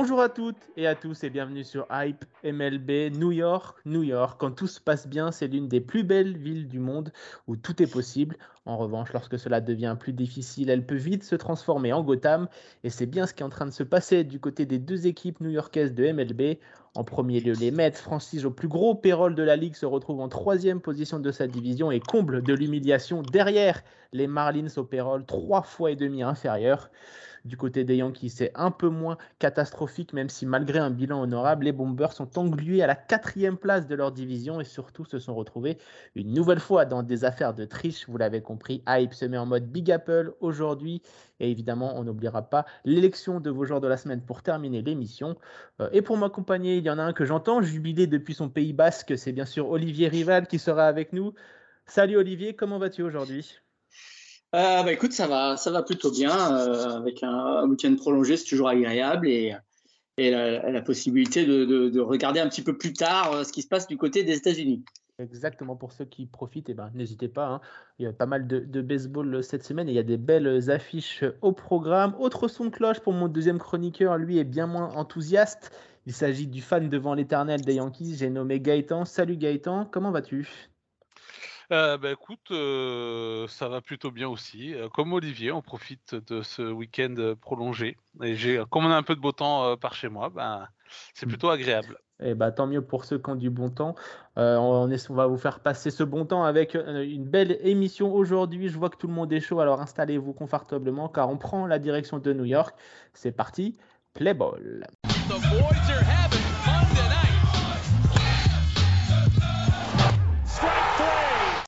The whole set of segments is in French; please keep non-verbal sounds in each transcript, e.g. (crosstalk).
Bonjour à toutes et à tous et bienvenue sur Hype MLB New York. New York, quand tout se passe bien, c'est l'une des plus belles villes du monde où tout est possible. En revanche, lorsque cela devient plus difficile, elle peut vite se transformer en Gotham et c'est bien ce qui est en train de se passer du côté des deux équipes new-yorkaises de MLB. En premier lieu, les Mets, franchise au plus gros payroll de la ligue, se retrouvent en troisième position de sa division et comble de l'humiliation derrière les Marlins au payroll trois fois et demi inférieur. Du côté des Yankees, c'est un peu moins catastrophique, même si malgré un bilan honorable, les Bombers sont englués à la quatrième place de leur division et surtout se sont retrouvés une nouvelle fois dans des affaires de triche. Vous l'avez compris, Hype se met en mode Big Apple aujourd'hui. Et évidemment, on n'oubliera pas l'élection de vos joueurs de la semaine pour terminer l'émission. Euh, et pour m'accompagner, il y en a un que j'entends jubiler depuis son pays basque. C'est bien sûr Olivier Rival qui sera avec nous. Salut Olivier, comment vas-tu aujourd'hui? Euh, bah, écoute, ça va, ça va plutôt bien. Euh, avec un, week-end prolongé, c'est toujours agréable et, la, possibilité de, de, regarder un petit peu plus tard euh, ce qui se passe du côté des États-Unis. Exactement, pour ceux qui profitent, eh ben, n'hésitez pas. Hein. Il y a pas mal de, de, baseball cette semaine et il y a des belles affiches au programme. Autre son de cloche pour mon deuxième chroniqueur, lui est bien moins enthousiaste. Il s'agit du fan devant l'éternel des Yankees, j'ai nommé Gaëtan. Salut Gaëtan, comment vas-tu? Euh, bah, écoute, euh, ça va plutôt bien aussi. Euh, comme Olivier, on profite de ce week-end prolongé. Et j'ai, comme on a un peu de beau temps par chez moi, ben, c'est mmh. plutôt agréable. Et eh bah, tant mieux pour ceux qui ont du bon temps. on, est, on, va vous faire passer ce bon temps avec une belle émission aujourd'hui. Je vois que tout le monde est chaud, alors installez-vous confortablement car on prend la direction de New York. C'est parti, play ball.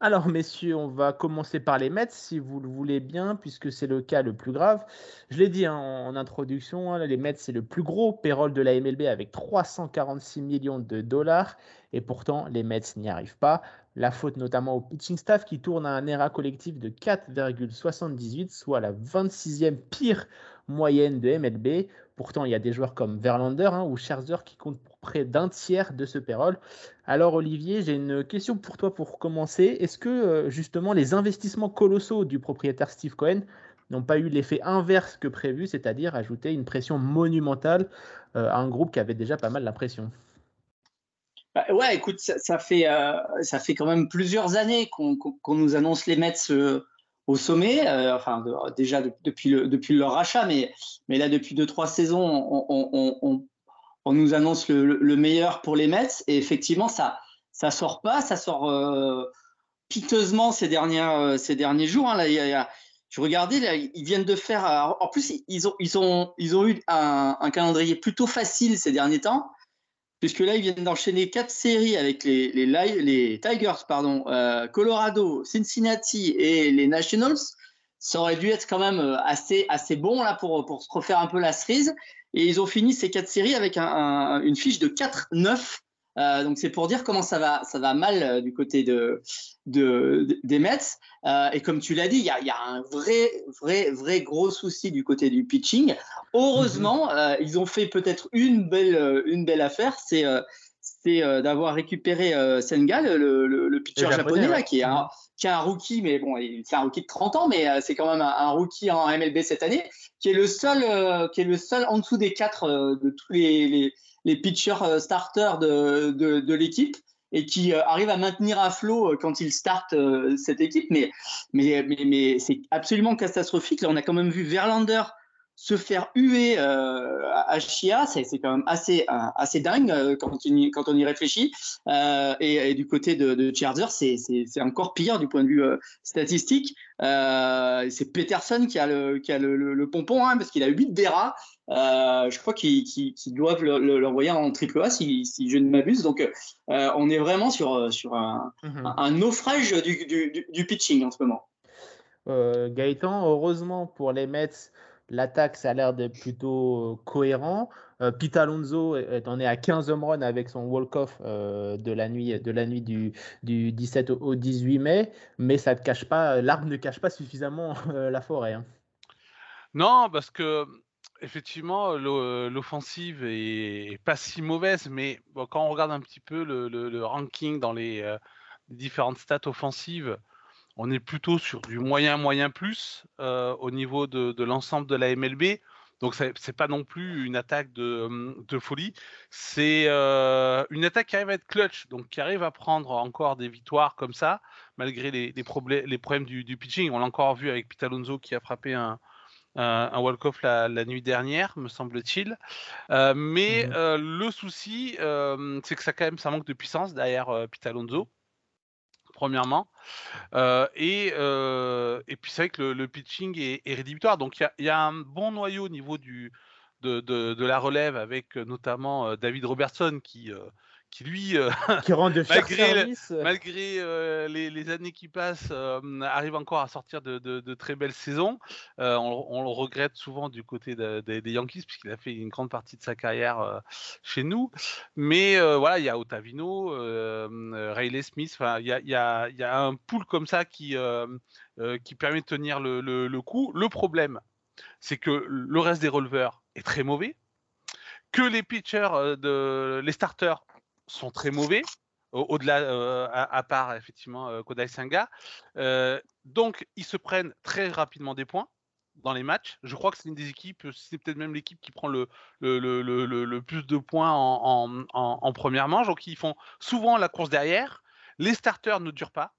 Alors, messieurs, on va commencer par les Mets, si vous le voulez bien, puisque c'est le cas le plus grave. Je l'ai dit hein, en introduction, hein, les Mets, c'est le plus gros payroll de la MLB avec 346 millions de dollars. Et pourtant, les Mets n'y arrivent pas. La faute notamment au pitching staff qui tourne à un ERA collectif de 4,78, soit la 26e pire moyenne de MLB. Pourtant, il y a des joueurs comme Verlander hein, ou Scherzer qui comptent près d'un tiers de ce payroll. Alors Olivier, j'ai une question pour toi pour commencer. Est-ce que euh, justement les investissements colossaux du propriétaire Steve Cohen n'ont pas eu l'effet inverse que prévu, c'est-à-dire ajouter une pression monumentale euh, à un groupe qui avait déjà pas mal d'impression bah, ouais, écoute, ça, fait, euh, ça fait quand même plusieurs années qu'on nous annonce les Mets au sommet, enfin déjà depuis, le, depuis leur rachat, mais, mais là depuis deux trois saisons, on, on, nous annonce le, meilleur pour les Mets et effectivement ça ça sort pas, ça sort euh, piteusement ces dernières euh, ces derniers jours. Hein, là, il y a, je regardais, ils viennent de faire. En plus, ils ont ils ont ils ont eu un, calendrier plutôt facile ces derniers temps puisque là, ils viennent d'enchaîner quatre séries avec les, les, les Tigers, pardon, euh, Colorado, Cincinnati et les Nationals. Ça aurait dû être quand même euh, assez, assez bon là pour, pour se refaire un peu la cerise. Et ils ont fini ces quatre séries avec un, une fiche de 4-9 euh, donc c'est pour dire comment ça va, ça va mal euh, du côté de, de, des Mets. Euh, et comme tu l'as dit, il y a, y a, un vrai, vrai, vrai gros souci du côté du pitching. Heureusement, mhm. euh, ils ont fait peut-être une belle, une belle affaire, c'est c'est d'avoir récupéré Sengal, le, le, le pitcher japonais, là, qui est un, mhm. qui est un rookie, mais bon, c'est un rookie de 30 ans, mais c'est quand même un, un, rookie en MLB cette année, qui est le seul, qui est le seul en dessous des quatre de tous les, les les pitchers euh, starters de, de, de l'équipe et qui euh, arrive à maintenir à flot euh, quand il start cette équipe. Mais, mais, mais, mais c'est absolument catastrophique. Là, on a quand même vu Verlander se faire huer euh, à Chia, c'est quand même assez, assez dingue quand, on, quand on y réfléchit. Euh, et, et, du côté de, de Charger, c'est encore pire du point de vue euh, statistique. c'est Peterson qui a le, qui a le, le, pompon, hein, parce qu'il a 8 DERA. je crois qu'ils doivent l'envoyer en triple A si, si je ne m'abuse. Donc, on est vraiment sur, sur un, mm-hmm. un, naufrage du, du, du, pitching en ce moment. Gaëtan, heureusement pour les Mets, L'attaque, ça a l'air d'être plutôt cohérent. Pete Alonso en est à 15 home runs avec son walk-off de la nuit, de la nuit du, du 17 au 18 mai, mais ça ne cache pas, l'arbre ne cache pas suffisamment la forêt. Hein. Non, parce que effectivement, l'offensive est pas si mauvaise, mais quand on regarde un petit peu le, ranking dans les, différentes stats offensives, on est plutôt sur du moyen, moyen plus au niveau de, l'ensemble de la MLB. Donc c'est pas non plus une attaque de, folie, c'est une attaque qui arrive à être clutch, donc qui arrive à prendre encore des victoires comme ça, malgré les, problèmes, du, du, pitching. On l'a encore vu avec Pete Alonso qui a frappé un, un walk-off la, nuit dernière, me semble-t-il. Euh, mais mmh euh, le souci, euh, c'est que ça quand même ça manque de puissance derrière Pete Premièrement, et, et puis c'est vrai que le, pitching est, rédhibitoire. Donc il y, a un bon noyau au niveau de, de la relève avec notamment David Robertson qui, qui lui, euh, (laughs) qui rend de malgré, malgré euh, les, années qui passent, euh, arrive encore à sortir de, très belles saisons. On, le regrette souvent du côté des Yankees puisqu'il a fait une grande partie de sa carrière chez nous. Mais voilà, il y a Otavino, Riley Smith. Il y a, y, a, y a, un pool comme ça qui, qui permet de tenir le, le coup. Le problème, c'est que le reste des releveurs est très mauvais que les pitchers, de, les starters sont très mauvais, au-delà, euh, à, part effectivement euh, Kodai Senga. Euh, donc, ils se prennent très rapidement des points dans les matchs. Je crois que c'est une des équipes, c'est peut-être même l'équipe qui prend le, plus de points en, première manche. Donc, ils font souvent la course derrière. Les starters ne durent pas.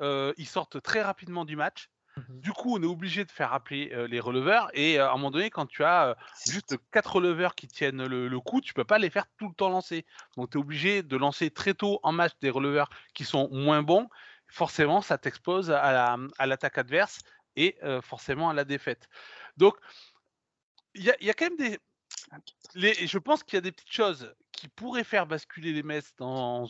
ils sortent très rapidement du match. Mmh du coup, on est obligé de faire appeler les releveurs. Et à un moment donné, quand tu as juste quatre releveurs qui tiennent le, coup, tu peux pas les faire tout le temps lancer. Donc, tu es obligé de lancer très tôt en match des releveurs qui sont moins bons. Forcément, ça t'expose à l'attaque adverse et forcément à la défaite. Donc, il y a, quand même des. Les, je pense qu'il y a des petites choses qui pourrait faire basculer les Mets dans,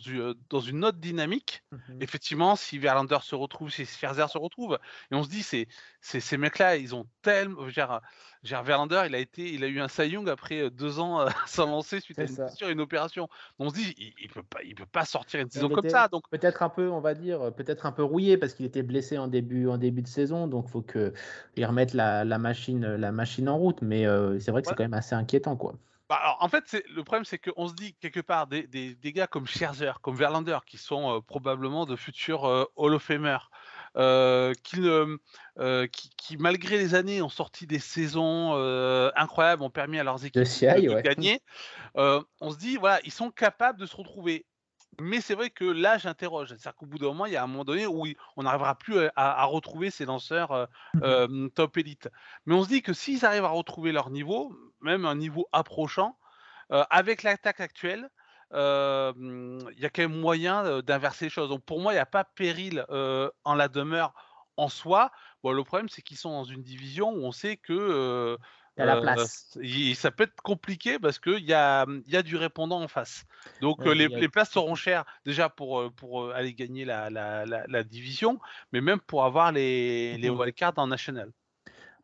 dans une autre dynamique. Mmh Effectivement, si Verlander se retrouve, si Scherzer se retrouve, et on se dit, c'est, ces mecs-là, ils ont tellement. Gère, Verlander, il a, été, il a eu un Cy Young après deux ans (laughs) sans lancer suite à une, une opération. On se dit, il, ne peut, pas, il peut pas sortir une saison comme ça. Donc... Peut-être un peu, on va dire, peut-être un peu rouillé parce qu'il était blessé en début, en début de saison. Donc, il faut qu'il remette la, la, machine, la machine en route. Mais c'est vrai que c'est quand même assez inquiétant. quoi. Bah, alors, en fait, le problème, c'est qu'on se dit quelque part des, des, des, gars comme Scherzer, comme Verlander, qui sont probablement de futurs Hall of Famer, qui, qui, malgré les années, ont sorti des saisons incroyables, ont permis à leurs équipes de, gagner. on se dit, voilà, ils sont capables de se retrouver. Mais c'est vrai que là, j'interroge. C'est-à-dire qu'au bout d'un moment, il y a un moment donné où on n'arrivera plus à, retrouver ces lanceurs mmh top élite. Mais on se dit que s'ils arrivent à retrouver leur niveau, même un niveau approchant, avec l'attaque actuelle, il y a quand même moyen d'inverser les choses. Donc pour moi, il n'y a pas péril en la demeure en soi. Bon, le problème, c'est qu'ils sont dans une division où on sait que la place. ça peut être compliqué parce qu'il y a, y a du répondant en face. Donc les, les, places seront chères déjà pour, pour aller gagner la, la, la, division, mais même pour avoir les, les mmh wildcards en national.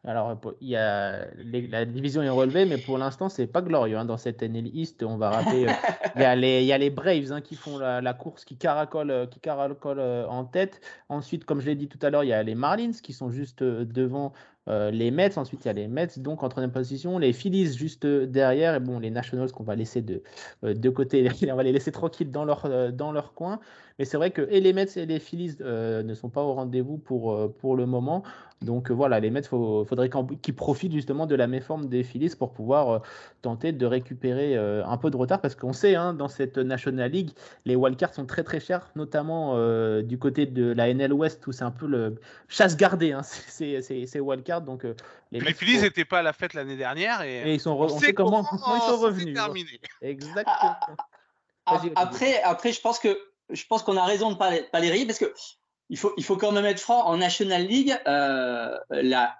Alors, il y a la division est relevée, mais pour l'instant, c'est pas glorieux hein, dans cette NL East. On va rappeler, (laughs) il, y a les, il y a les Braves hein, qui font la, course, qui caracolent, qui caracolent en tête. Ensuite, comme je l'ai dit tout à l'heure, il y a les Marlins qui sont juste devant euh, les Mets, ensuite il y a les Mets donc en troisième position, les Phillies juste derrière, et bon, les Nationals qu'on va laisser de, euh, de côté, (laughs) on va les laisser tranquilles dans leur, euh, dans leur coin. Mais c'est vrai que et les Mets et les Phillies ne sont pas au rendez-vous pour, pour le moment. Donc voilà, les Mets, il faudrait qu'ils profitent justement de la méforme des Phillies pour pouvoir tenter de récupérer un peu de retard parce qu'on sait, hein, dans cette National League, les wildcards sont très très chers, notamment du côté de la NL West où c'est un peu le chasse gardée, hein, (laughs) ces wildcards. Donc, euh, les, Phillies n'étaient pas à la fête l'année dernière et, ils sont, on, sait comment, ils sont revenus. Exactement. Ah, après, après, je pense que je pense qu'on a raison de pas, pas les rire parce que il faut, il faut quand même être franc. En National League, euh,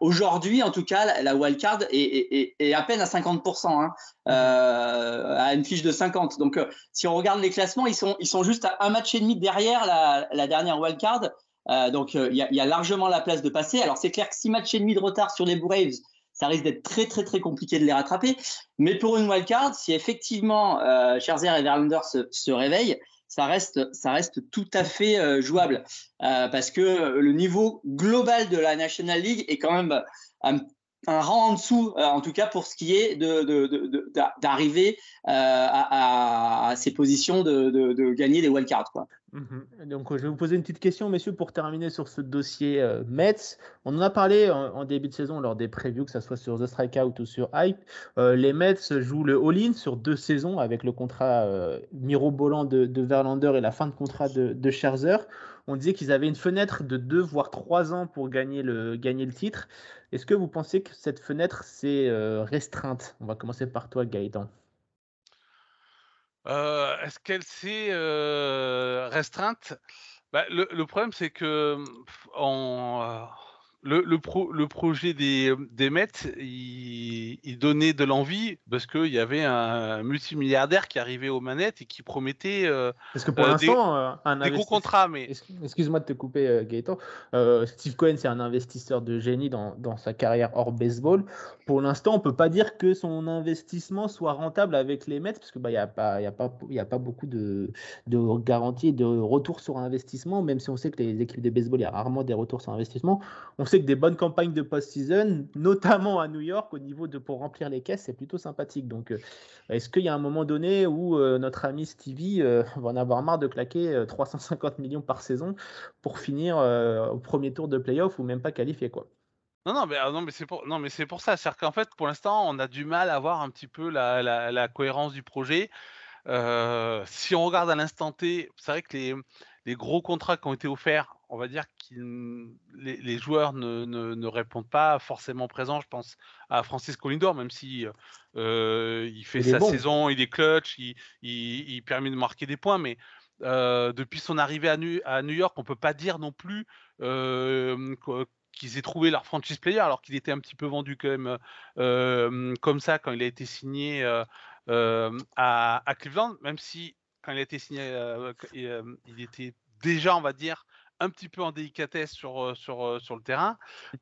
aujourd'hui, en tout cas, la, wildcard est, est, à peine à 50%, hein, euh, à une fiche de 50. Donc, euh, si on regarde les classements, ils sont, ils sont juste à un match et demi derrière la, la dernière wildcard. Euh, donc, euh, il y, a largement la place de passer. Alors, c'est clair que 6 matchs et demi de retard sur les Braves, ça risque d'être très très très compliqué de les rattraper. Mais pour une wildcard, si effectivement euh, Scherzer et Verlander se, réveillent, ça reste, ça reste tout à fait euh, jouable parce que le niveau global de la National League est quand même un un rang en dessous, euh, en tout cas pour ce qui est d'arriver de, de, euh, à, ces positions de, gagner des wildcards. Quoi. Mhm. Donc, je vais vous poser une petite question, messieurs, pour terminer sur ce dossier euh, Mets. On en a parlé en, début de saison lors des previews, que ce soit sur The Strikeout ou sur Hype. les Mets jouent le all-in sur deux saisons avec le contrat mirobolant de, de Verlander et la fin de contrat de, de Scherzer. On disait qu'ils avaient une fenêtre de deux voire trois ans pour gagner le, titre. Est-ce que vous pensez que cette fenêtre s'est euh, restreinte? On va commencer par toi, Gaëtan. Euh, est-ce qu'elle s'est euh, restreinte? Bah, le, problème, c'est que en, le, le, projet des, des Mets, il, donnait de l'envie parce qu'il y avait un multimilliardaire qui arrivait aux manettes et qui promettait euh, parce que pour euh, l'instant, euh, un des gros contrats. Mais... Excuse-moi de te couper, Gaëtan. Steve Cohen, c'est un investisseur de génie dans, dans, sa carrière hors baseball. Pour l'instant, on peut pas dire que son investissement soit rentable avec les Mets parce qu'il n'y a, pas, y a, pas, y a pas beaucoup de, de garanties de retour sur investissement, même si on sait que les équipes de baseball, il y a rarement des retours sur investissement. On sait que des bonnes campagnes de post-season, notamment à New York, au niveau de pour remplir les caisses, c'est plutôt sympathique. Donc, euh, est-ce qu'il y a un moment donné où euh, notre ami Stevie euh, va en avoir marre de claquer 350 millions par saison pour finir au premier tour de playoff ou même pas qualifié quoi? Non, non, mais, ah, non, mais c'est pour, non, mais c'est pour ça. C'est-à-dire qu'en fait, pour l'instant, on a du mal à voir un petit peu la, cohérence du projet. si on regarde à l'instant T, c'est vrai que les, les gros contrats qui ont été offerts on va dire que les, joueurs ne, répondent pas forcément présents. Je pense à Francis Colindor, même si euh, il fait sa saison, il est clutch, il, permet de marquer des points, mais euh, depuis son arrivée à New, York, on peut pas dire non plus euh, qu'ils aient trouvé leur franchise player, alors qu'il était un petit peu vendu quand même comme ça quand il a été signé à, à, Cleveland, même si quand il a été signé, il était déjà, on va dire, un petit peu en délicatesse sur, sur, sur le terrain.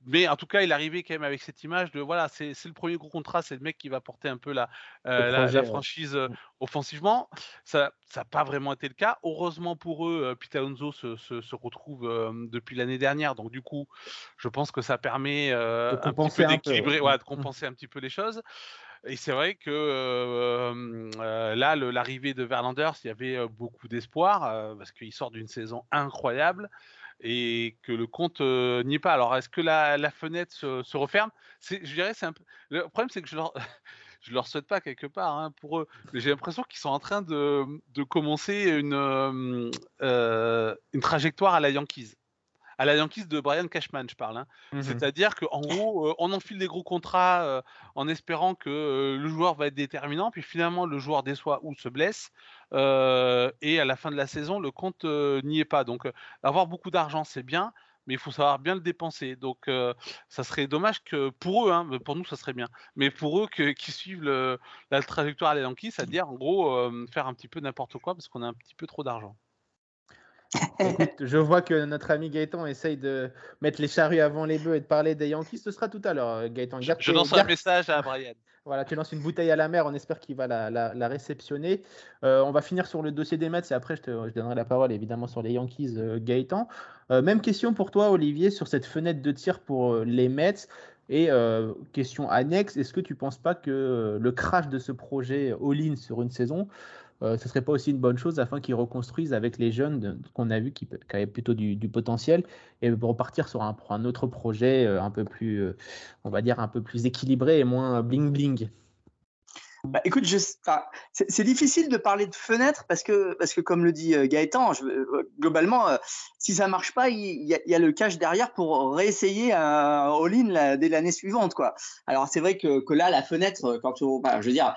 Mais en tout cas, il arrivait quand même avec cette image de voilà, c'est le premier gros contrat, c'est le mec qui va porter un peu la, la, franchise mmh. offensivement. Ça n'a pas vraiment été le cas. Heureusement pour eux, Pete Alonso se, se, retrouve depuis l'année dernière. Donc, du coup, je pense que ça permet de compenser un peu de mmh. compenser un petit peu les choses. Et c'est vrai que euh, là, l'arrivée de Verlander, il y avait beaucoup d'espoir parce qu'il sort d'une saison incroyable et que le compte n'y est pas. Alors, est-ce que la, fenêtre se, referme? Je dirais. Le problème, c'est que je leur, (laughs) je leur souhaite pas quelque part hein, pour eux. J'ai l'impression qu'ils sont en train de, commencer une trajectoire à la Yankees à la Yankees de Brian Cashman, je parle. Hein. Mmh C'est-à-dire qu'en gros, on enfile des gros contrats en espérant que le joueur va être déterminant, puis finalement le joueur déçoit ou se blesse, et à la fin de la saison, le compte n'y est pas. Donc, avoir beaucoup d'argent, c'est bien, mais il faut savoir bien le dépenser. Donc, ça serait dommage que pour eux, hein, pour nous, ça serait bien, mais pour eux qui suivent la trajectoire à la Yankees, c'est-à-dire en gros faire un petit peu n'importe quoi parce qu'on a un petit peu trop d'argent. Je vois que notre ami Gaëtan essaye de mettre les charrues avant les bœufs et de parler des Yankees. Ce sera tout à l'heure, euh, Gaëtan. je, lance un message à Brian. Voilà, tu lances une bouteille à la mer, on espère qu'il va la, réceptionner. Euh, on va finir sur le dossier des Mets et après je te donnerai la parole évidemment sur les Yankees, euh, Gaëtan. même question pour toi, Olivier, sur cette fenêtre de tir pour les Mets. Et question annexe, est-ce que tu ne penses pas que le crash de ce projet all-in sur une saison euh, ce serait pas aussi une bonne chose afin qu'ils reconstruisent avec les jeunes qu'on a vu qui, avaient plutôt du, potentiel et repartir sur un, autre projet euh, un peu plus, euh, on va dire, un peu plus équilibré et moins bling bling. Bah, écoute, c'est difficile de parler de fenêtre parce que, parce que comme le dit Gaëtan, globalement, si ça marche pas, il, y a, le cash derrière pour réessayer un all-in dès l'année suivante. Quoi. Alors c'est vrai que, là, la fenêtre, quand bah, je veux dire,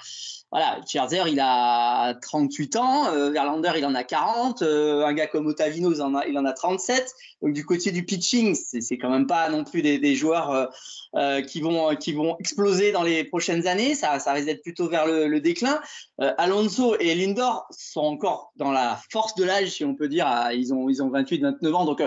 voilà, Scherzer, il a 38 ans, euh, Verlander, il en a 40, euh, un gars comme Otavino, il en a, il en a 37. Donc du côté du pitching, c'est quand même pas non plus des, joueurs euh, qui vont qui vont exploser dans les prochaines années. Ça, ça risque d'être plutôt vers le, déclin. Alonso et Lindor sont encore dans la force de l'âge, si on peut dire. ils ont ils ont 28, 29 donc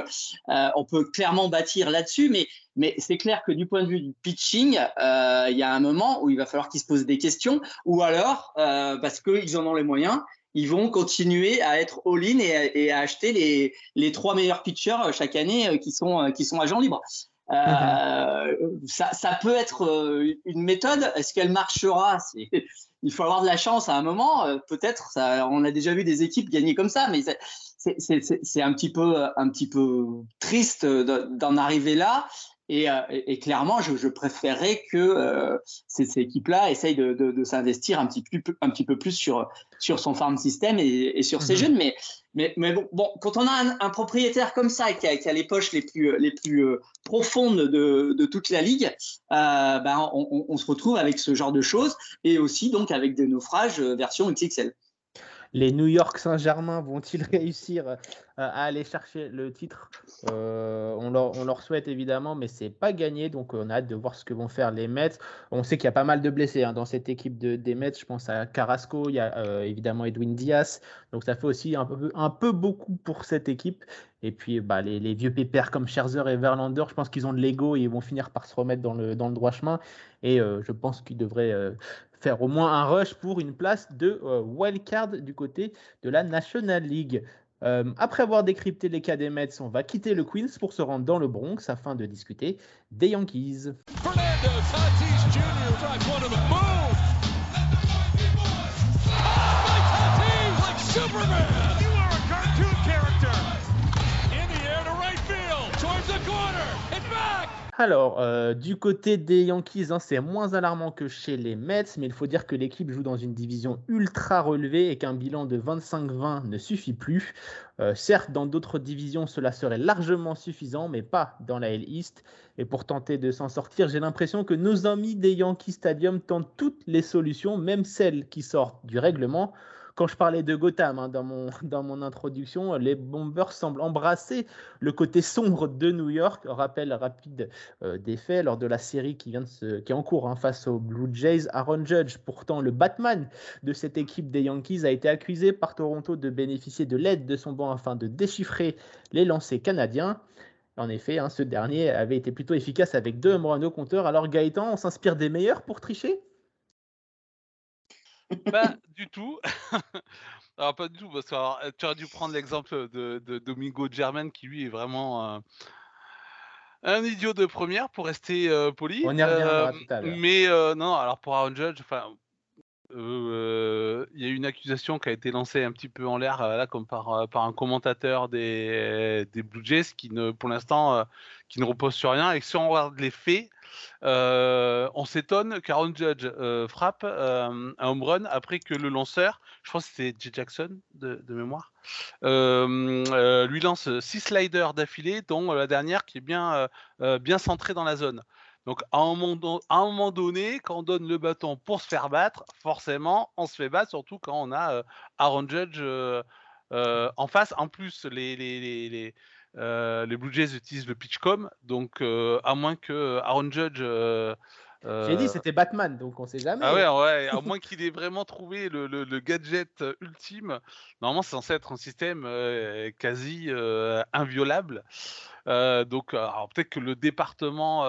on peut clairement bâtir là-dessus. Mais c'est clair que du point de vue du pitching, il y a un moment où il va falloir qu'ils se posent des questions, ou alors parce qu'ils en ont les moyens ils vont continuer à être all-in et, à acheter les, trois meilleurs pitchers euh, chaque année euh, euh, qui sont agents libres. Euh, ça, ça, peut être une méthode. Est-ce qu'elle marchera? (laughs) Il faut avoir de la chance à un moment. Peut-être. On a déjà vu des équipes gagner comme ça, mais c'est un un petit peu triste d'en arriver là. Euh, et, clairement, je, préférerais que euh, ces, équipes-là essayent de, s'investir un, petit peu, un petit peu plus sur, sur son farm system et, sur ses mhm. jeunes. Mais, mais, mais bon, quand on a un, propriétaire comme ça qui a, les poches les plus, les plus euh, profondes de, toute la ligue, ben, on, on, se retrouve avec ce genre de choses et aussi donc avec des naufrages version XXL les New York Saint-Germain vont-ils (laughs) réussir euh, à aller chercher le titre? Euh, on, leur, souhaite évidemment, mais c'est pas gagné. Donc on a hâte de voir ce que vont faire les Mets. On sait qu'il y a pas mal de blessés hein, dans cette équipe de, des Mets. Je pense à Carrasco, il y a euh, évidemment Edwin Diaz. Donc ça fait aussi un peu, beaucoup pour cette équipe. Et puis bah, les, vieux pépères comme Scherzer et Verlander, je pense qu'ils ont de l'ego et ils vont finir par se remettre dans le droit chemin. Et je pense qu'ils devraient faire au moins un rush pour une place de euh, wildcard du côté de la National League. Euh, après avoir décrypté les cas des Mets, on va quitter le Queens pour se rendre dans le Bronx afin de discuter des Yankees. Alors, euh, du côté des Yankees, hein, c'est moins alarmant que chez les Mets, mais il faut dire que l'équipe joue dans une division ultra relevée et qu'un bilan de 25-20 ne suffit plus. Euh, certes, dans d'autres divisions, cela serait largement suffisant, mais pas dans la L East. Et pour tenter de s'en sortir, j'ai l'impression que nos amis des Yankees Stadium tentent toutes les solutions, même celles qui sortent du règlement. Quand je parlais de Gotham hein, (laughs) dans, mon, introduction, les Bombers semblent embrasser le côté sombre de New York. Rappel rapide euh, des faits lors de la série qui, est en cours hein, face aux Blue Jays. Aaron Judge, pourtant le Batman de cette équipe des Yankees, a été accusé par Toronto de bénéficier de l'aide de son banc afin de déchiffrer les lancers canadiens. En effet, hein, ce dernier avait été plutôt efficace avec deux home au compteur. Alors Gaëtan, on s'inspire des meilleurs pour tricher? Pas du tout. (laughs) alors, pas du tout, parce que euh, tu aurais dû prendre l'exemple de, Domingo German, qui lui est vraiment un idiot de première, pour rester euh, poli. On y reviendra tout à l'heure. Mais euh, non, alors pour Aaron Judge, enfin. Il y a une accusation qui a été lancée un petit peu en l'air là comme par, par un commentateur des, Blue Jays qui ne pour l'instant qui ne repose sur rien et si on regarde les faits euh, on s'étonne qu'Aaron Judge euh, frappe euh, un home run après que le lanceur, je pense que c'était J. Jackson de, mémoire, lui lance six sliders d'affilée, dont la dernière qui est bien, bien centrée dans la zone. Donc à un, moment, donné, quand on donne le bâton pour se faire battre, forcément, on se fait battre, surtout quand on a Aaron Judge en face. En plus, les, les, euh, Blue Jays utilisent le pitchcom, donc euh, à moins que Aaron Judge. Euh, J'ai dit c'était Batman, donc on sait jamais. Ah ouais, ouais à moins qu'il ait vraiment trouvé le, gadget ultime. Normalement, c'est censé être un système quasi inviolable. donc, peut-être que le département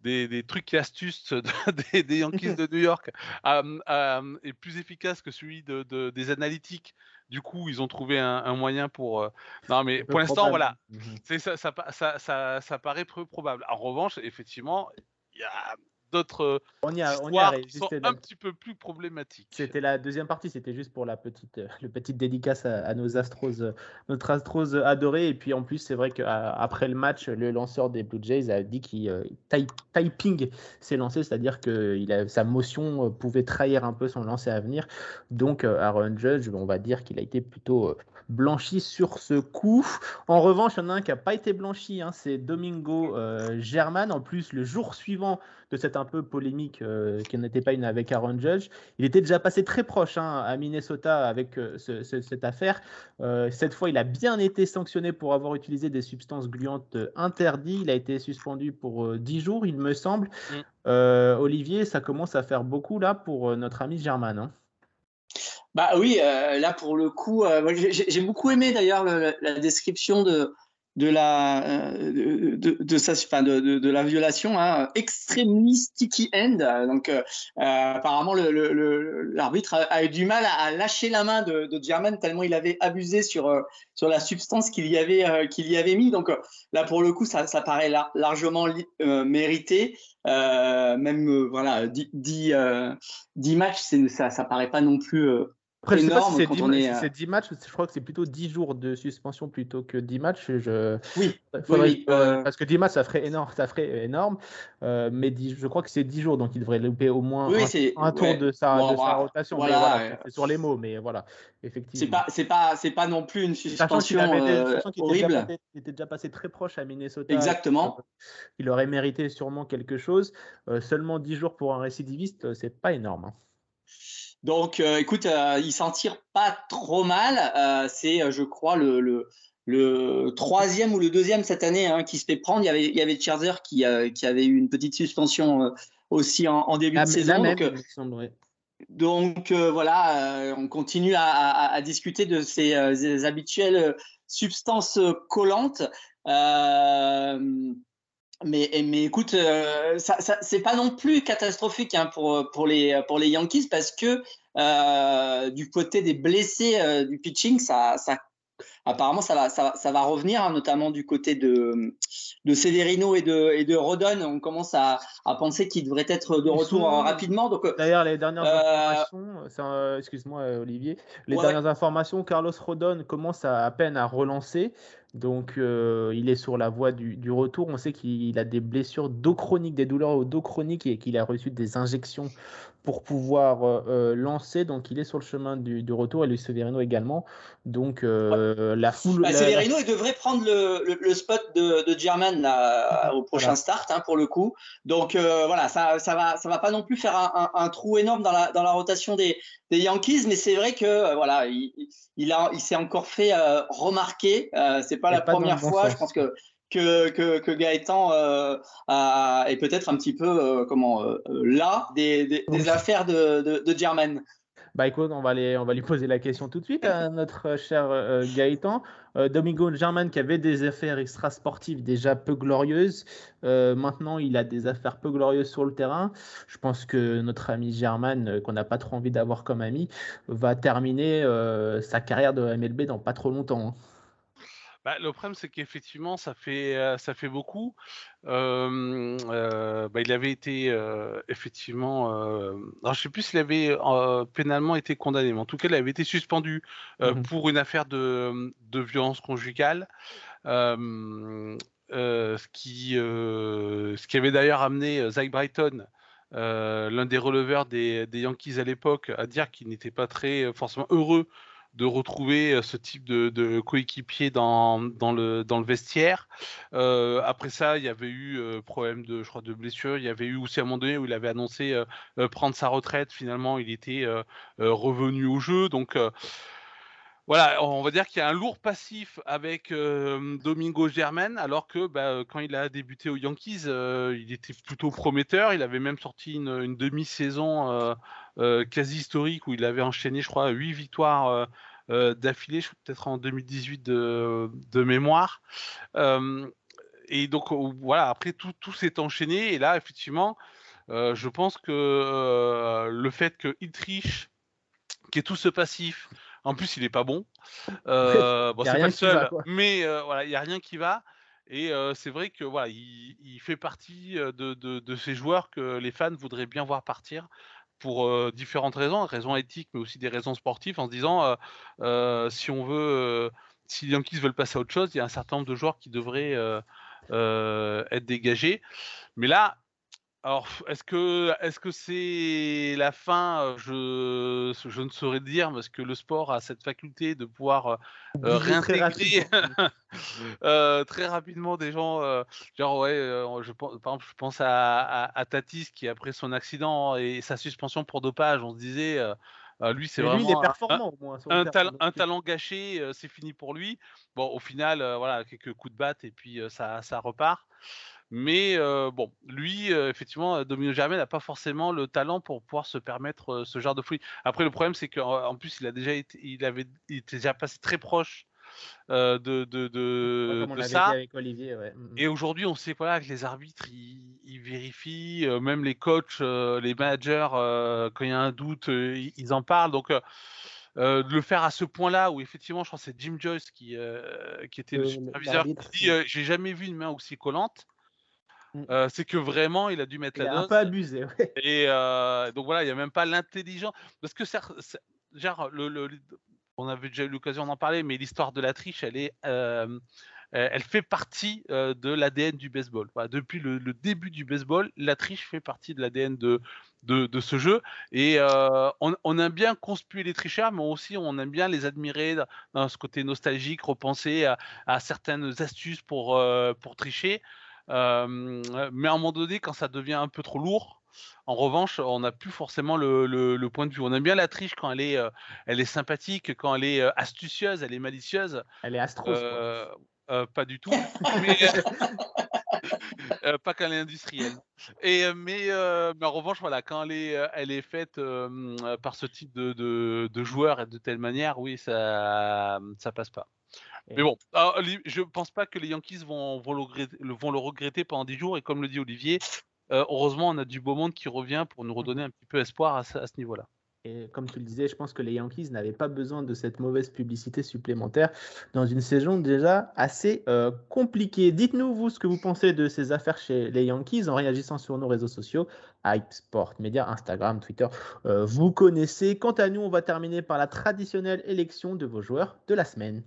des, trucs et astuces (laughs) des, Yankees de New York est plus efficace que celui de, des analytiques du coup, ils ont trouvé un, moyen pour. Euh, non, mais pour l'instant, voilà. Mmh ça, ça, ça, paraît peu probable. En revanche, effectivement, il y a d'autres on y a, on y a sont un petit peu plus problématiques. C'était la deuxième partie, c'était juste pour la petite, euh, le petite dédicace à, nos Astros, euh, notre Astros adoré. Et puis en plus, c'est vrai qu'après le match, le lanceur des Blue Jays a dit qu'il euh, typing s'est lancé, c'est-à-dire que il a, sa motion pouvait trahir un peu son lancer à venir. Donc Aaron Judge, on va dire qu'il a été plutôt blanchi sur ce coup. En revanche, il y en a un qui n'a pas été blanchi, hein, c'est Domingo German. En plus, le jour suivant de cette un peu polémique, qui n'était pas une avec Aaron Judge. Il était déjà passé très proche hein, à Minnesota avec cette affaire. cette fois, il a bien été sanctionné pour avoir utilisé des substances gluantes interdites. Il a été suspendu pour 10 jours, il me semble. Mm. Olivier, ça commence à faire beaucoup là pour notre ami Germain. Hein. Bah oui, là pour le coup, j'ai beaucoup aimé d'ailleurs la description de, de la euh, de, de, de, de, la violation hein, sticky end. Donc euh, apparemment l'arbitre a, eu du mal à, lâcher la main de, de German tellement il avait abusé sur euh, sur la substance qu'il y avait qu'il y avait mis. Donc là pour le coup ça, ça paraît largement mérité. Même voilà 10 10 matchs ça ça paraît pas non plus après, je sais pas si c'est 10, euh, 10, matchs, je crois que c'est plutôt 10 jours de suspension plutôt que 10 matchs. Je... Oui, oui, euh, parce que 10 matchs, ça ferait énorme, ça ferait énorme euh, mais 10, je crois que c'est 10 jours, donc il devrait louper au moins un, un, tour de sa, de sa rotation. Voilà, voilà c'est sur les mots, mais voilà, effectivement. C'est pas, pas, pas non plus une suspension euh, horrible. il était déjà passé très proche à Minnesota. Exactement. Il aurait mérité sûrement quelque chose. seulement 10 jours pour un récidiviste, c'est pas énorme. Hein. Donc, euh, écoute, euh, il s'en tire pas trop mal. Euh, c'est, je crois, le, le, le, troisième ou le deuxième cette année hein, qui se fait prendre. Il y avait, il y avait Scherzer qui, qui avait eu une petite suspension aussi en, en début de saison. donc, voilà, on continue à, à, discuter de ces, habituelles substances collantes. Mais, mais écoute, euh, ça, ça c'est pas non plus catastrophique hein, pour, pour, les, pour les Yankees parce que euh, du côté des blessés euh, du pitching, ça, ça apparemment ça va, ça, ça va revenir, hein, notamment du côté de, de Severino et de, et de Rodon. On commence à, à penser qu'ils devraient être de retour rapidement. Donc, D'ailleurs, les dernières informations, excuse-moi Olivier, les dernières informations, Carlos Rodon commence à, à peine à relancer. Donc, euh, il est sur la voie du, retour. On sait qu'il a des blessures dos chroniques, des douleurs au dos chroniques et qu'il a reçu des injections pour pouvoir euh, euh, lancer. Donc, il est sur le chemin du, retour et Luis Severino également. Donc, la foule. Bah, Severino, il devrait prendre le, spot de, de German là, au prochain start hein, pour le coup. Donc, voilà, ça, ça va, ça va pas non plus faire un, trou énorme dans la, dans la rotation des, des Yankees, mais c'est vrai que voilà, il, il, a, il s'est encore fait remarquer. c'est pas la première fois. Je pense que que, que, Gaëtan euh, a, est peut-être un petit peu euh, comment euh, là des, des, affaires de, de, de, German. Bah écoute, on va, aller, on va lui poser la question tout de suite à (laughs) notre cher Gaëtan. Domingo German qui avait des affaires extrasportives déjà peu glorieuses. maintenant, il a des affaires peu glorieuses sur le terrain. Je pense que notre ami German, qu'on n'a pas trop envie d'avoir comme ami, va terminer sa carrière de MLB dans pas trop longtemps. Hein. Bah, le problème, c'est qu'effectivement, ça fait, euh, ça fait beaucoup. Euh, bah, il avait été euh, effectivement. alors, je sais plus s'il avait pénalement été condamné, mais en tout cas, il avait été suspendu mmh pour une affaire de, de violence conjugale. ce, qui, ce qui avait d'ailleurs amené Zach Brighton, l'un des releveurs des, des Yankees à l'époque, à dire qu'il n'était pas très forcément heureux de retrouver ce type de, coéquipier dans, le, vestiaire. Euh, après ça, il y avait eu euh, problème de, je de blessure. Il y avait eu aussi à un moment donné où il avait annoncé prendre sa retraite. Finalement, il était revenu au jeu. Donc voilà, on va dire qu'il y a un lourd passif avec Domingo Germain, alors que bah, quand il a débuté aux Yankees, il était plutôt prometteur. Il avait même sorti une, demi-saison quasi historique où il avait enchaîné, je crois, huit victoires d'affilée, peut-être en 2018 de, mémoire. et donc voilà, après tout, tout s'est enchaîné. Et là, effectivement, je pense que le fait qu'il triche, qu'il y ait tout ce passif, en plus, il est pas bon. (laughs) Euh, bon, c'est pas le seul, mais euh, voilà, il y a rien qui va. Et euh, c'est vrai que voilà, il, fait partie de, de, ces joueurs que les fans voudraient bien voir partir pour différentes raisons, raisons éthiques, mais aussi des raisons sportives, en se disant si on veut, si les Yankees veulent passer à autre chose, il y a un certain nombre de joueurs qui devraient être dégagés. Mais là, Alors, est-ce que est-ce que c'est la fin? Je, je ne saurais dire parce que le sport a cette faculté de pouvoir euh, réintégrer (laughs) euh, très rapidement des gens. Euh, genre ouais, je pense, par exemple, je pense à, à, Tatis qui après son accident et sa suspension pour dopage, on se disait. lui, c'est vraiment un, un, talent gâché, c'est fini pour lui. Bon, au final, voilà, quelques coups de batte et puis ça, ça repart. Mais bon, lui, effectivement, Domino Germain n'a pas forcément le talent pour pouvoir se permettre ce genre de folie. Après, le problème, c'est qu'en plus, il a déjà été, il avait, il était déjà passé très proche de, de, de, de ça. Avec Olivier, ouais. Mmh. Et aujourd'hui, on sait voilà, que les arbitres, ils, vérifient, même les coachs, les managers, quand il y a un doute, ils, en parlent. Donc, de le faire à ce point-là, où effectivement, je pense que c'est Jim Joyce qui, qui était le superviseur, qui dit J'ai jamais vu une main aussi collante. Mmh. c'est que vraiment, il a dû mettre il la dose. un peu abusé, ouais. (laughs) Et donc voilà, il n'y a même pas l'intelligence. Parce que, genre, le, le, on avait déjà eu l'occasion d'en parler, mais l'histoire de la triche, elle est. elle fait partie de l'ADN du baseball. depuis le, début du baseball, la triche fait partie de l'ADN de, de, ce jeu. Et on, aime bien conspuer les tricheurs, mais aussi on aime bien les admirer dans, ce côté nostalgique, repenser à, à certaines astuces pour, pour tricher mais à un moment donné, quand ça devient un peu trop lourd, en revanche, on n'a plus forcément le, point de vue. On aime bien la triche quand elle est, elle est sympathique, quand elle est astucieuse, elle est malicieuse. Elle est astro. pas du tout. (laughs) (laughs) pas quand elle est industrielle. Et, mais, mais, en revanche, voilà, quand elle est, elle est faite par ce type de, de, de joueur et de telle manière, oui, ça ça passe pas. Mais bon, ah, je pense pas que les Yankees vont, vont, le, regretter, vont le regretter pendant 10 jours. Et comme le dit Olivier, euh, heureusement, on a du beau monde qui revient pour nous redonner un petit peu espoir à, ce niveau-là. Et comme tu le disais, je pense que les Yankees n'avaient pas besoin de cette mauvaise publicité supplémentaire dans une saison déjà assez euh, compliquée. Dites-nous, vous, ce que vous pensez de ces affaires chez les Yankees en réagissant sur nos réseaux sociaux, Hype Sport Media, Instagram, Twitter. Euh, vous connaissez. Quant à nous, on va terminer par la traditionnelle élection de vos joueurs de la semaine.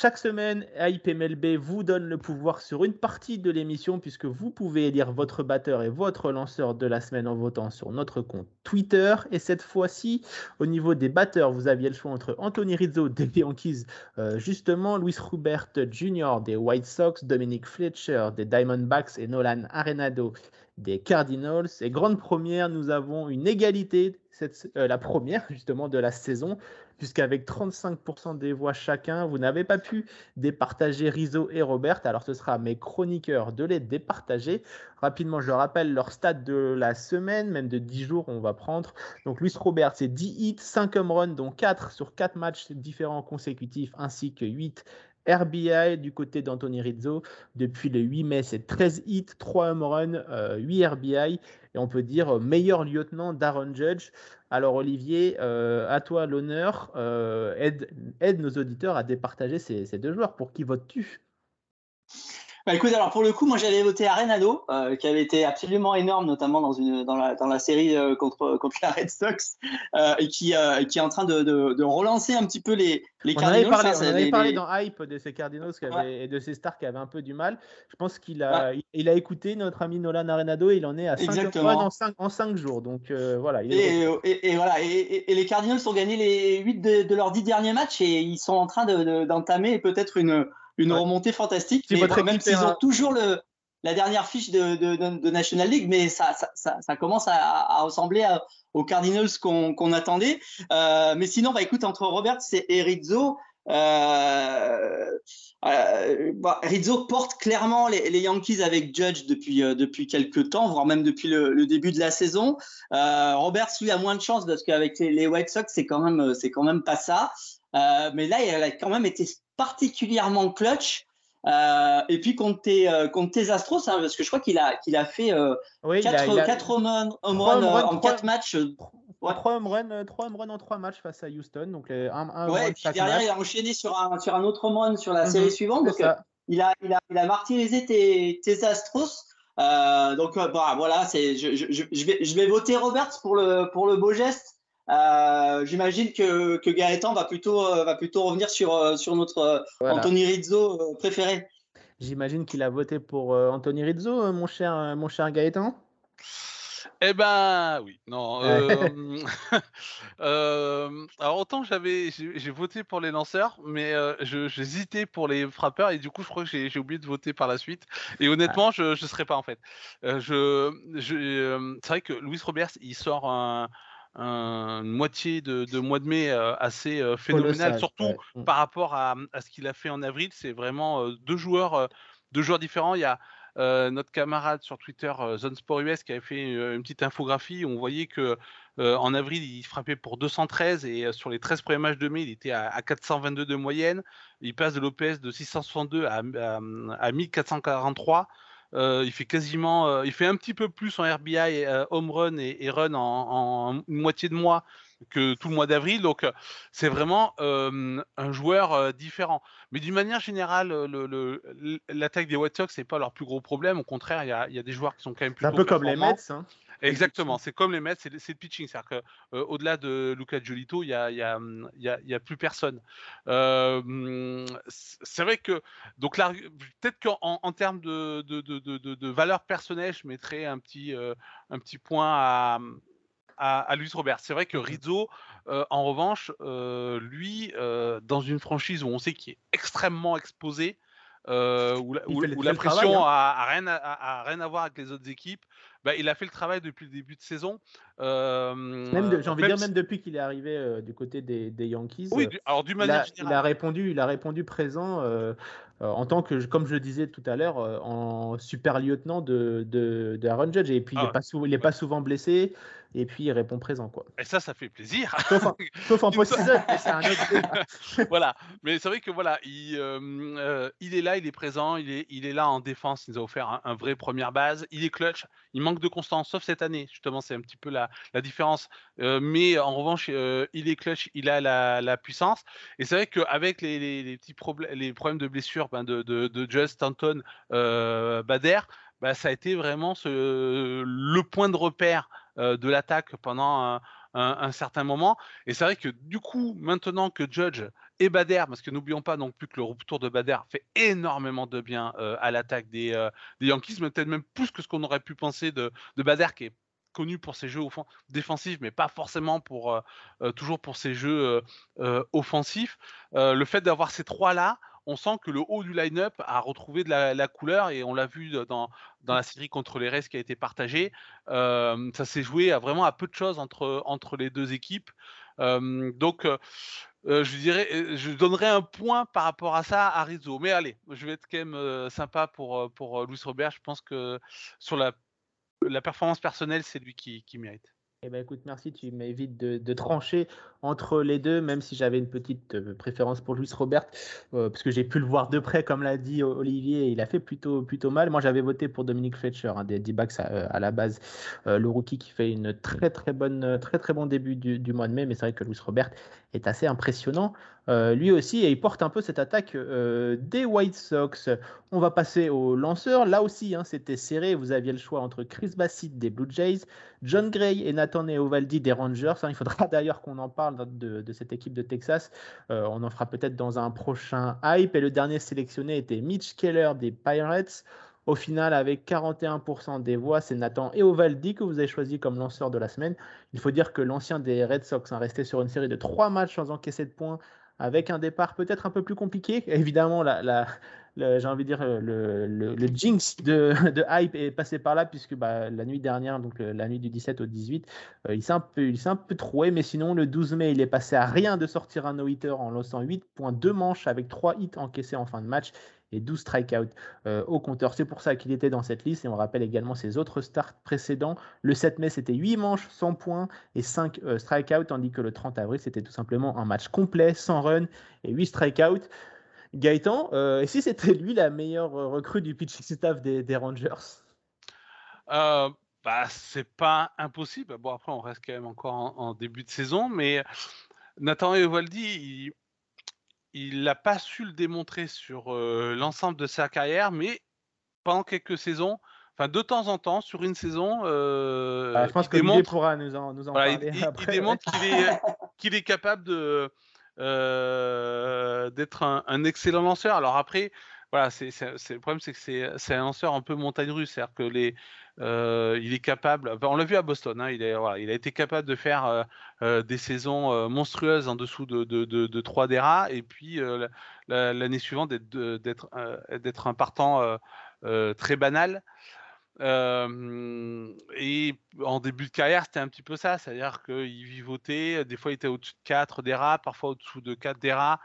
Chaque semaine, Hype MLB vous donne le pouvoir sur une partie de l'émission puisque vous pouvez élire votre batteur et votre lanceur de la semaine en votant sur notre compte Twitter. Et cette fois-ci, au niveau des batteurs, vous aviez le choix entre Anthony Rizzo des (laughs) Yankees, euh, justement, Luis Robert Jr. des White Sox, Dominic Fletcher des Diamondbacks et Nolan Arenado des Cardinals. Et grande première, nous avons une égalité, euh, la première (laughs) justement de la saison, puisqu'avec 35% des voix chacun, vous n'avez pas pu départager Rizzo et Robert. Alors ce sera à mes chroniqueurs de les départager. Rapidement, je rappelle leur stade de la semaine, même de 10 jours, on va prendre. Donc Luis Robert, c'est 10 hits, 5 home runs, dont 4 sur 4 matchs différents consécutifs, ainsi que 8 RBI du côté d'Anthony Rizzo. Depuis le 8 mai, c'est 13 hits, 3 home runs, 8 RBI. Et on peut dire euh, meilleur lieutenant d'Aaron Judge. Alors Olivier, euh, à toi l'honneur. Euh, aide, aide, nos auditeurs à départager ces deux joueurs. Pour qui votes-tu? Bah, écoute, alors pour le coup, moi j'avais voté Arenado, euh, qui avait été absolument énorme, notamment dans, une, dans, la, dans la série euh, contre, contre la Red Sox, euh, et qui, euh, qui est en train de, de, de, relancer un petit peu les, les Cardinals. On avait parlé, on avait parlé dans Hype de ces Cardinals qui avaient, et de ces stars qui avaient un peu du mal. Je pense qu'il a, il, a écouté notre ami Nolan Arenado et il en est à 5 en 5, en 5 jours. Donc voilà. Il et, et, et, voilà. Et, les Cardinals ont gagné les 8 de, de leurs 10 derniers matchs et ils sont en train d'entamer peut-être une une remontée fantastique. Mais même s'ils ont toujours le, la dernière fiche de, de, National League, mais ça, ça, ça, commence à, ressembler aux Cardinals qu'on attendait. Euh, mais sinon, bah, écoute, entre Roberts et Rizzo, euh, euh, bah, Rizzo porte clairement les, les, Yankees avec Judge depuis, euh, depuis quelques temps, voire même depuis le, le début de la saison. Roberts, lui, a moins de chance parce qu'avec les, les, White Sox, c'est quand, même, quand même pas ça. Mais là, il a quand même été particulièrement clutch. Euh, et puis contre tes, euh, contre tes Astros, hein, parce que je crois qu'il a, qu'il a fait euh, oui, 4, il a, 4 home runs en 4 matchs. 3 home runs 3 home en 3 matchs face à Houston. Donc les, un, un ouais, et puis derrière, match. il a enchaîné sur un, sur un autre home run sur la mm -hmm, série suivante. Donc euh, il, a, il, a, il a martyrisé tes, tes Astros. Euh, donc bah, voilà, c'est, je, je, je, vais, je vais voter Roberts pour le, pour le beau geste. J'imagine que, que, Gaëtan va plutôt, va plutôt revenir sur, sur notre Anthony Rizzo préféré. J'imagine qu'il a voté pour Anthony Rizzo, mon cher, mon cher Gaëtan. Eh ben oui, non. (laughs) (laughs) alors autant j'avais, j'ai voté pour les lanceurs, mais j'hésitais pour les frappeurs et du coup je crois que j'ai oublié de voter par la suite. Et ah. honnêtement, je ne serais pas en fait. je, c'est vrai que Louis Roberts, il sort un, une moitié de, mois de mai assez phénoménal, surtout mmh. par rapport à, à ce qu'il a fait en avril. C'est vraiment deux joueurs, deux joueurs différents. Il y a euh, notre camarade sur Twitter, euh, Zone Sport US, qui avait fait euh, une, petite infographie, on voyait que en avril, il frappait pour 213 et sur les 13 premiers matchs de mai, il était à, 422 de moyenne. Il passe de l'OPS de 662 à, à, 1443. Il fait quasiment, il fait un petit peu plus en RBI, home run et, run en, en, une moitié de mois que tout le mois d'avril. Donc, c'est vraiment un joueur différent. Mais d'une manière générale, l'attaque des White Sox, c'est pas leur plus gros problème. Au contraire, il y a, des joueurs qui sont quand même plus. Un peu comme les Mets. Hein. Exactement, c'est comme les Mets, c'est le pitching. C'est-à-dire qu'au-delà de Luca Giolito, il n'y a, y a, y a, plus personne. c'est vrai que, donc peut-être qu'en en termes de, de, de, de, valeur personnelle, je mettrais un petit, un petit point à, à, à Luis Robert. C'est vrai que mmh Rizzo, euh, en revanche, euh, lui, euh, dans une franchise où on sait qu'il est extrêmement exposé, où la, pression n'a hein. rien, à, rien à voir avec les autres équipes, bah, il a fait le travail depuis le début de saison. j'ai envie de dire, même depuis qu'il est arrivé du côté des, Yankees. Oui, alors du manière il a, répondu, il a répondu présent en tant que, comme je le disais tout à l'heure, en super lieutenant de, de, Aaron Judge. Et puis, il n'est ah pas, pas, souvent blessé et puis il répond présent quoi. Et ça, ça fait plaisir. Sauf en, (laughs) post-season, mais c'est un autre (laughs) voilà, mais c'est vrai que voilà, il, euh, euh, il, est là, il est présent, il est, il est là en défense, il nous a offert un, vrai première base, il est clutch, il manque de constance, sauf cette année, justement, c'est un petit peu la, la différence. Euh, mais en revanche, il est clutch, il a la, la puissance, et c'est vrai qu'avec les, les, les, petits problèmes, les problèmes de blessure ben de, de, de Just Anton Bader, bah, ça a été vraiment ce, le point de repère euh, de l'attaque pendant un, certain moment. Et c'est vrai que du coup, maintenant que Judge et Bader, parce que n'oublions pas non plus que le retour de Bader fait énormément de bien euh, à l'attaque des, euh, des, Yankees, mais peut-être même plus que ce qu'on aurait pu penser de, de Bader, qui est connu pour ses jeux défensifs, mais pas forcément pour toujours pour ses jeux offensifs. le fait d'avoir ces trois là, on sent que le haut du line-up a retrouvé de la, couleur et on l'a vu dans, la série contre les Restes qui a été partagée. ça s'est joué à vraiment à peu de choses entre, les deux équipes. donc, je dirais, je donnerais un point par rapport à ça à Rizzo. Mais allez, je vais être quand même sympa pour, pour Luis Robert. Je pense que sur la performance personnelle, c'est lui qui mérite. Eh ben écoute, merci, tu m'évites de, trancher entre les deux, même si j'avais une petite euh, préférence pour Luis Robert, euh, parce que j'ai pu le voir de près, comme l'a dit Olivier, il a fait plutôt, mal. Moi, j'avais voté pour Dominique Fletcher, hein, des D-backs à, à, la base, euh, le rookie qui fait une très très bonne, très très bon début du, du mois de mai, mais c'est vrai que Luis Robert est assez impressionnant. Euh, lui aussi, et il porte un peu cette attaque euh, des White Sox. On va passer aux lanceurs. Là aussi, hein, c'était serré. Vous aviez le choix entre Chris Bassett des Blue Jays, John Gray et Nathan Eovaldi des Rangers. Hein, il faudra (laughs) d'ailleurs qu'on en parle de, cette équipe de Texas. Euh, on en fera peut-être dans un prochain hype. Et le dernier sélectionné était Mitch Keller des Pirates. Au final, avec 41% des voix, c'est Nathan Eovaldi que vous avez choisi comme lanceur de la semaine. Il faut dire que l'ancien des Red Sox a resté sur une série de trois matchs sans encaisser de points avec un départ peut-être un peu plus compliqué. (laughs) Évidemment, la, j'ai envie de dire, le, jinx (laughs) de, hype est passé par là, puisque bah, la nuit dernière, donc la nuit du 17 au 18, euh, il s'est un, peu, il troué, mais sinon, le 12 mai, il est passé à rien de sortir un no-hitter en lançant 8.2 manches avec 3 hits encaissés en fin de match et 12 strikeouts euh, au compteur. C'est pour ça qu'il était dans cette liste et on rappelle également ses autres starts précédents. Le 7 mai, c'était 8 manches, 100 points et 5 euh, strikeouts, tandis que le 30 avril, c'était tout simplement un match complet, 100 runs et 8 strikeouts. Gaëtan, euh, et si c'était lui la meilleure recrue du pitching staff des, Rangers? Bah, c'est pas impossible. Bon, après, on reste quand même encore en, début de saison, mais Nathan Eovaldi, il, il n'a pas su le démontrer sur l'ensemble de sa carrière, mais pendant quelques saisons, enfin de temps en temps sur une saison. Bah, je pense que démontre... pourra nous en, nous en parler. Il, après, il démontre qu'il est, qu'il est capable de d'être un, un, excellent lanceur. Alors après, voilà, c'est, le problème, c'est que c'est, un lanceur un peu montagne russe, c'est-à-dire que les, euh, est capable. on l'a vu à Boston, hein, il, a été capable de faire euh, euh, des saisons monstrueuses en dessous de, de, de, de 3 DERA, et puis l'année suivante d'être, un partant très banal. et en début de carrière, c'était un petit peu ça, c'est-à-dire qu'il vivotait, des fois il était au-dessus de 4 DERA, parfois au-dessous de 4 DERA.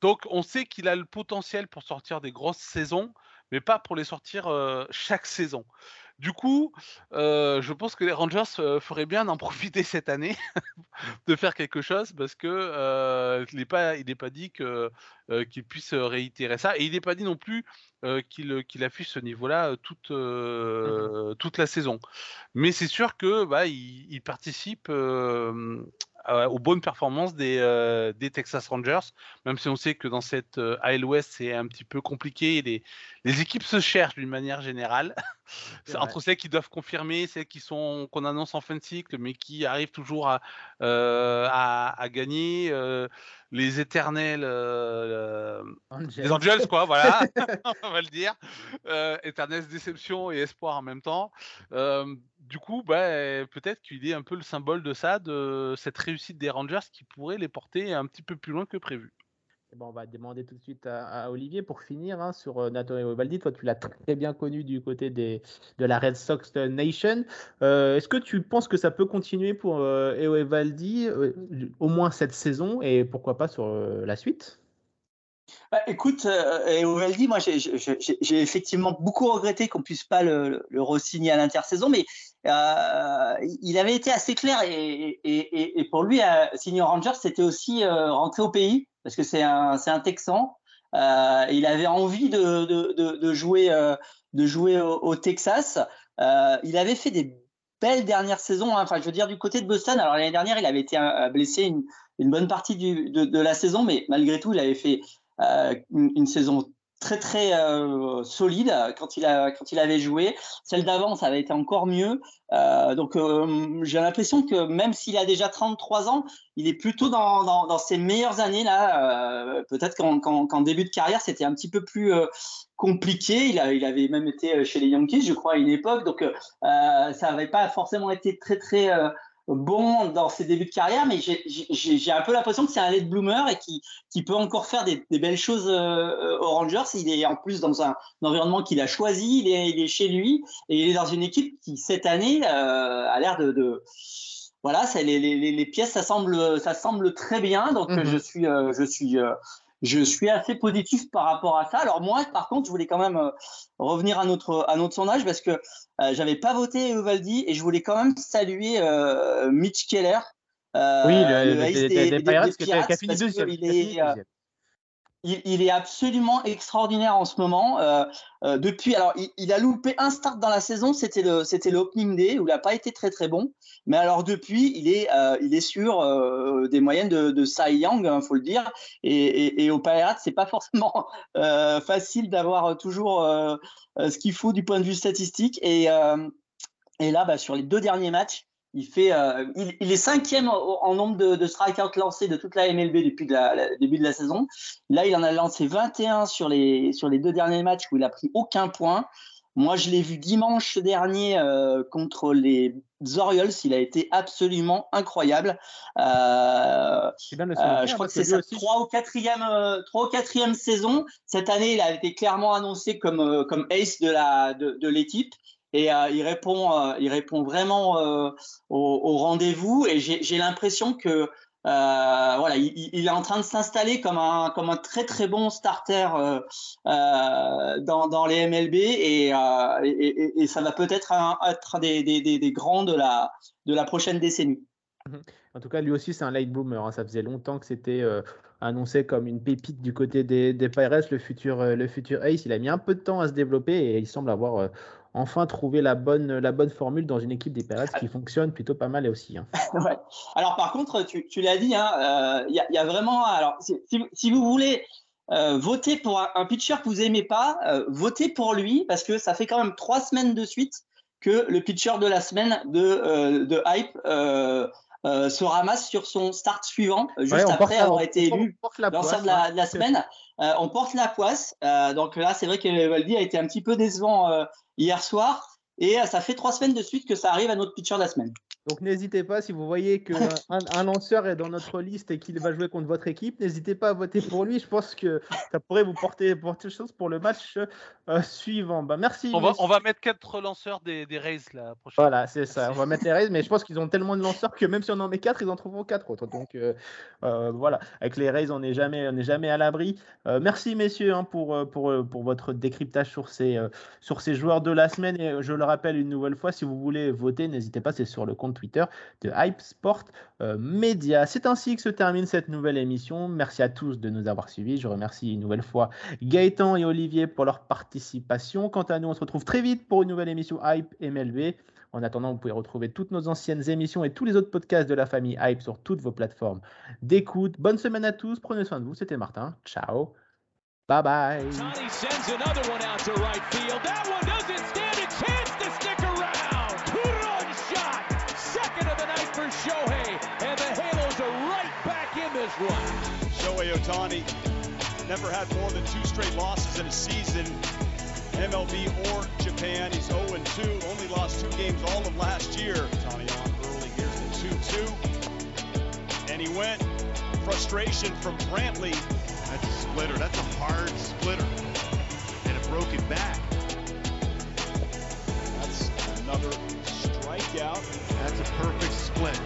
Donc, on sait qu'il a le potentiel pour sortir des grosses saisons, mais pas pour les sortir chaque saison. Du coup, je pense que les Rangers feraient bien d'en (laughs) profiter cette année, de faire quelque chose, parce que il n'est pas, pas dit qu'il puisse réitérer ça, et il n'est pas dit non plus qu'il affiche ce niveau-là toute, mmh toute la saison. Mais c'est sûr que bah, il participe euh, aux bonnes performances des, euh, des, Texas Rangers, même si on sait que dans cette euh, AL West, c'est un petit peu compliqué. Les, les équipes se cherchent d'une manière générale, (laughs) entre celles qui doivent confirmer, celles qui sont qu'on annonce en fin de cycle, mais qui arrivent toujours à, à, à, gagner les éternels euh, les Angels quoi voilà. (laughs) (laughs) On va le dire. Euh, éternelle déception et espoir en même temps. Euh, du coup bah, peut-être qu'il est un peu le symbole de ça de cette réussite des Rangers qui pourrait les porter un petit peu plus loin que prévu Bon, on va demander tout de suite à, Olivier pour finir hein, sur euh, Nato Eovaldi. Toi, tu l'as très bien connu du côté des, de la Red Sox Nation. Euh, est-ce que tu penses que ça peut continuer pour euh, Eovaldi au moins cette saison et pourquoi pas sur la suite? Bah, écoute, Eovaldi, moi j'ai effectivement beaucoup regretté qu'on puisse pas le, le re-signer à l'intersaison, mais il avait été assez clair et, et, et pour lui, signer Rangers, c'était aussi rentrer au pays parce que c'est un, un Texan. Euh, il avait envie de, de, de, jouer, euh, de jouer au, Texas. Euh, il avait fait des belles dernières saisons. Hein. Enfin, je veux dire, du côté de Boston, alors l'année dernière, il avait été blessé une, bonne partie du, de, la saison, mais malgré tout, il avait fait une, saison très très euh, solide quand il a quand il avait joué. Celle d'avant, ça avait été encore mieux. Euh, donc euh, j'ai l'impression que même s'il a déjà 33 ans, il est plutôt dans, dans, dans ses meilleures années là. Peut-être qu'en début de carrière, c'était un petit peu plus compliqué. Il, a, il avait même été chez les Yankees, je crois, à une époque. Donc ça n'avait pas forcément été très très bon dans ses débuts de carrière, mais j'ai un peu l'impression que c'est un late bloomer et qui, qui peut encore faire des, des belles choses euh, aux Rangers. Il est en plus dans un, environnement qu'il a choisi, il est, il est, chez lui et il est dans une équipe qui cette année euh, a l'air de, de, voilà, ça, les, les, les, pièces ça semble ça semble très bien. Donc mm-hmm. je suis euh, je suis je suis assez positif par rapport à ça. Alors moi, par contre, je voulais quand même euh, revenir à notre à notre sondage parce que euh, j'avais pas voté Uvaldi et je voulais quand même saluer euh, Mitch Keller. oui, le, le, des, des, Pirates, qui a fini deuxième. Il est, il, absolument extraordinaire en ce moment. Euh, euh, depuis, alors, il, a loupé un start dans la saison, c'était le, c'était l'opening day où il n'a pas été très très bon. Mais alors depuis, il est, euh, il est sur des moyennes de, de Cy il hein, faut le dire. Et, et, et au Pirates, c'est pas (laughs) forcément facile d'avoir toujours ce qu'il faut du point de vue statistique. Et, et là, bah, sur les deux derniers matchs, il, fait, euh, il, est cinquième en nombre de, de strikeouts lancés de toute la MLB depuis le début de la saison. Là, il en a lancé 21 sur les, sur les deux derniers matchs où il a pris aucun point. Moi, je l'ai vu dimanche dernier euh, contre les Orioles. Il a été absolument incroyable. Euh, je crois que c'est sa trois ou quatrième, trois ou quatrième saison. Cette année, il a été clairement annoncé comme, comme ace de la de, de l'équipe et euh, il répond, euh, il répond vraiment euh, au, rendez-vous. Et j'ai l'impression que voilà, il, est en train de s'installer comme un, comme un très très bon starter dans, dans, les MLB et, ça va peut-être être des, des, grands de la, de la prochaine décennie. Mhm. En tout cas, lui aussi, c'est un late bloomer. Hein. Ça faisait longtemps que c'était annoncé comme une pépite du côté des, des Pirates, le futur, le futur Ace. Il a mis un peu de temps à se développer et il semble avoir enfin trouver la bonne, la bonne formule dans une équipe des Pirates qui fonctionne plutôt pas mal aussi. Hein. (laughs) Alors par contre, tu, tu l'as dit, il hein, euh, y, a, y, a vraiment. Alors si, si, vous voulez votez pour un, pitcher que vous aimez pas, votez pour lui parce que ça fait quand même trois semaines de suite que le pitcher de la semaine de, de Hype se ramasse sur son start suivant, juste après avoir été élu lanceur de la, de la semaine. On porte la poisse. donc là, c'est vrai que Valdi a été un petit peu décevant hier soir. Et ça fait trois semaines de suite que ça arrive à notre pitcher de la semaine. Donc n'hésitez pas, si vous voyez qu'un (laughs) un lanceur est dans notre liste et qu'il va jouer contre votre équipe, n'hésitez pas à voter pour lui. Je pense que ça pourrait vous porter, porter chose pour le match euh, suivant. Bah, merci. On va, on va, mettre quatre lanceurs des, des Rays la prochaine Voilà, c'est ça. On va mettre les Rays, mais je pense qu'ils ont tellement de lanceurs que même si on en met quatre, ils en trouveront quatre autres. Donc euh, euh, voilà, avec les Rays, on n'est jamais, on jamais à l'abri. merci messieurs hein, pour, pour, pour votre décryptage sur ces, sur ces joueurs de la semaine. Et je le rappelle une nouvelle fois, si vous voulez voter, n'hésitez pas, c'est sur le compte Twitter de Hype Sport euh, Media. C'est ainsi que se termine cette nouvelle émission. Merci à tous de nous avoir suivis. Je remercie une nouvelle fois Gaëtan et Olivier pour leur participation. Quant à nous, on se retrouve très vite pour une nouvelle émission Hype MLB. En attendant, vous pouvez retrouver toutes nos anciennes émissions et tous les autres podcasts de la famille Hype sur toutes vos plateformes d'écoute. Bonne semaine à tous, prenez soin de vous. C'était Martin. Ciao. Bye bye. Otani never had more than two straight losses in a season, MLB or Japan. He's 0-2, only lost two games all of last year. Otani on early, here's the 2-2. And he went, frustration from Brantley. That's a splitter, that's a hard splitter. And a broken back. That's another strikeout. That's a perfect split.